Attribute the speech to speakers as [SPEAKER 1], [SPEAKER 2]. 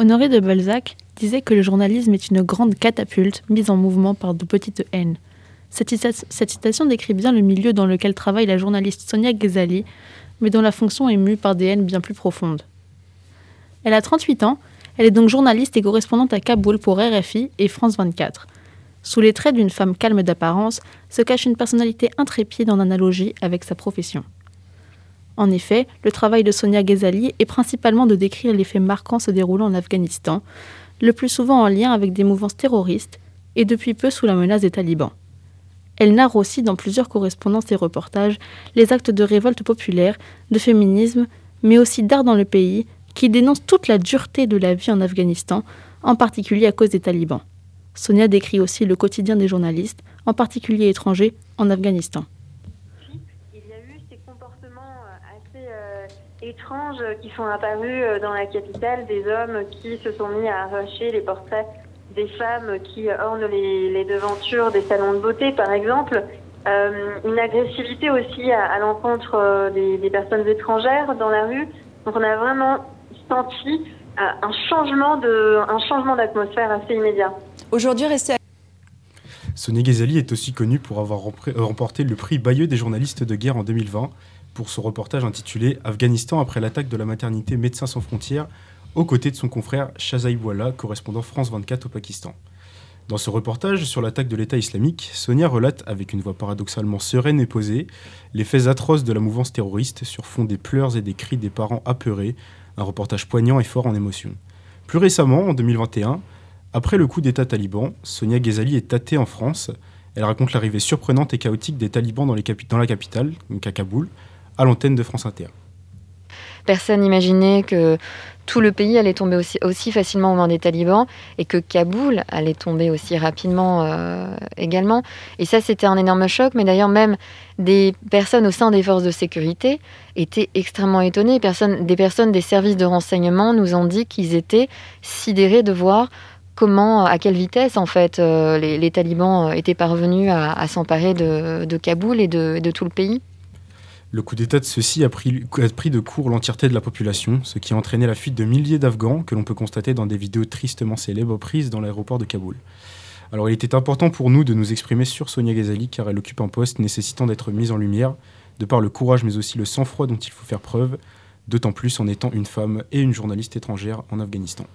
[SPEAKER 1] Honoré de Balzac disait que le journalisme est une grande catapulte mise en mouvement par de petites haines. Cette, citation décrit bien le milieu dans lequel travaille la journaliste Sonia Ghazali, mais dont la fonction est mue par des haines bien plus profondes. Elle a 38 ans, elle est donc journaliste et correspondante à Kaboul pour RFI et France 24. Sous les traits d'une femme calme d'apparence se cache une personnalité intrépide en analogie avec sa profession. En effet, le travail de Sonia Ghazali est principalement de décrire les faits marquants se déroulant en Afghanistan, le plus souvent en lien avec des mouvances terroristes et depuis peu sous la menace des talibans. Elle narre aussi dans plusieurs correspondances et reportages les actes de révolte populaire, de féminisme, mais aussi d'art dans le pays, qui dénoncent toute la dureté de la vie en Afghanistan, en particulier à cause des talibans. Sonia décrit aussi le quotidien des journalistes, en particulier étrangers, en Afghanistan.
[SPEAKER 2] Il y a eu ces comportements euh, assez euh, étranges qui sont apparus euh, dans la capitale, des hommes qui se sont mis à arracher les portraits des femmes qui ornent les, devantures des salons de beauté, par exemple. une agressivité aussi à, l'encontre des, des, personnes étrangères dans la rue. Donc on a vraiment senti un changement de, un changement d'atmosphère assez immédiat.
[SPEAKER 3] Aujourd'hui, restez
[SPEAKER 4] Sonia Ghazali est aussi connue pour avoir remporté le prix Bayeux des journalistes de guerre en 2020 pour son reportage intitulé Afghanistan après l'attaque de la maternité Médecins sans frontières aux côtés de son confrère Shazai Bouala, correspondant France 24 au Pakistan. Dans ce reportage sur l'attaque de l'État islamique, Sonia relate, avec une voix paradoxalement sereine et posée, les faits atroces de la mouvance terroriste sur fond des pleurs et des cris des parents apeurés, un reportage poignant et fort en émotion. Plus récemment, en 2021, après le coup d'État taliban, Sonia Ghazali est tâtée en France. Elle raconte l'arrivée surprenante et chaotique des talibans dans, la capitale, donc à Kaboul, à l'antenne de France Inter.
[SPEAKER 5] Personne n'imaginait que tout le pays allait tomber aussi, facilement aux mains des talibans et que Kaboul allait tomber aussi rapidement euh, également. Et ça, c'était un énorme choc. Mais d'ailleurs, même des personnes au sein des forces de sécurité étaient extrêmement étonnées. des personnes des services de renseignement nous ont dit qu'ils étaient sidérés de voir comment, à quelle vitesse en fait euh, les, talibans étaient parvenus à, s'emparer de, Kaboul et de, tout le pays
[SPEAKER 4] le coup d'État de ceux-ci a pris, de court l'entièreté de la population, ce qui a entraîné la fuite de milliers d'Afghans que l'on peut constater dans des vidéos tristement célèbres prises dans l'aéroport de Kaboul. Alors il était important pour nous de nous exprimer sur Sonia Ghazali car elle occupe un poste nécessitant d'être mise en lumière, de par le courage mais aussi le sang-froid dont il faut faire preuve, d'autant plus en étant une femme et une journaliste étrangère en Afghanistan.